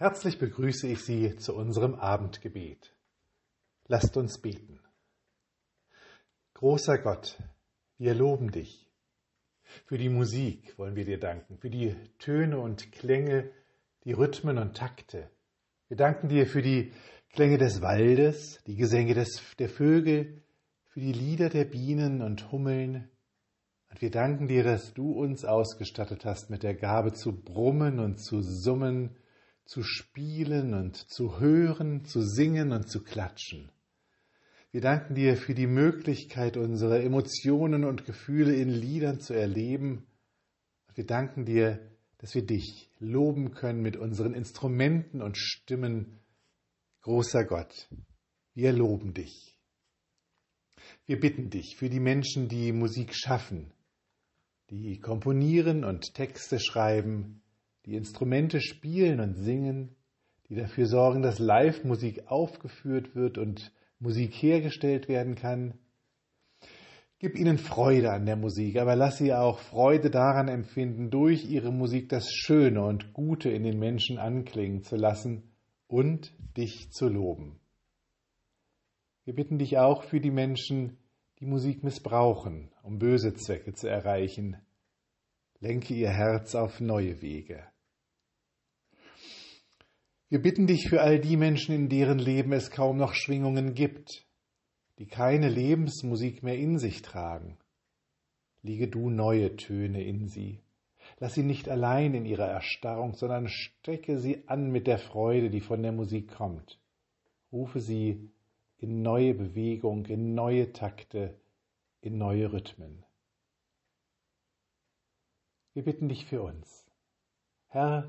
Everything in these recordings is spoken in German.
Herzlich begrüße ich Sie zu unserem Abendgebet. Lasst uns beten. Großer Gott, wir loben dich. Für die Musik wollen wir dir danken, für die Töne und Klänge, die Rhythmen und Takte. Wir danken dir für die Klänge des Waldes, die Gesänge des, der Vögel, für die Lieder der Bienen und Hummeln. Und wir danken dir, dass du uns ausgestattet hast mit der Gabe zu brummen und zu summen, zu spielen und zu hören, zu singen und zu klatschen. Wir danken dir für die Möglichkeit, unsere Emotionen und Gefühle in Liedern zu erleben. Wir danken dir, dass wir dich loben können mit unseren Instrumenten und Stimmen. Großer Gott, wir loben dich. Wir bitten dich für die Menschen, die Musik schaffen, die komponieren und Texte schreiben, die Instrumente spielen und singen, die dafür sorgen, dass Live-Musik aufgeführt wird und Musik hergestellt werden kann. Gib ihnen Freude an der Musik, aber lass sie auch Freude daran empfinden, durch ihre Musik das Schöne und Gute in den Menschen anklingen zu lassen und dich zu loben. Wir bitten dich auch für die Menschen, die Musik missbrauchen, um böse Zwecke zu erreichen. Lenke ihr Herz auf neue Wege. Wir bitten dich für all die Menschen, in deren Leben es kaum noch Schwingungen gibt, die keine Lebensmusik mehr in sich tragen. Liege du neue Töne in sie. Lass sie nicht allein in ihrer Erstarrung, sondern stecke sie an mit der Freude, die von der Musik kommt. Rufe sie in neue Bewegung, in neue Takte, in neue Rhythmen. Wir bitten dich für uns. Herr,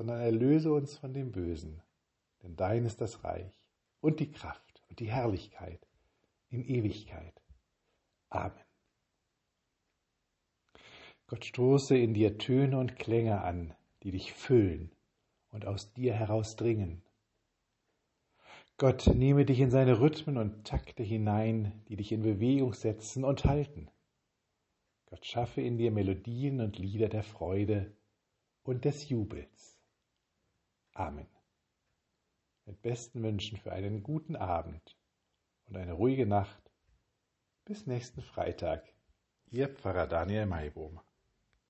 sondern erlöse uns von dem Bösen, denn dein ist das Reich und die Kraft und die Herrlichkeit in Ewigkeit. Amen. Gott stoße in dir Töne und Klänge an, die dich füllen und aus dir herausdringen. Gott nehme dich in seine Rhythmen und Takte hinein, die dich in Bewegung setzen und halten. Gott schaffe in dir Melodien und Lieder der Freude und des Jubels. Amen. Mit besten Wünschen für einen guten Abend und eine ruhige Nacht. Bis nächsten Freitag. Ihr Pfarrer Daniel Maibohm.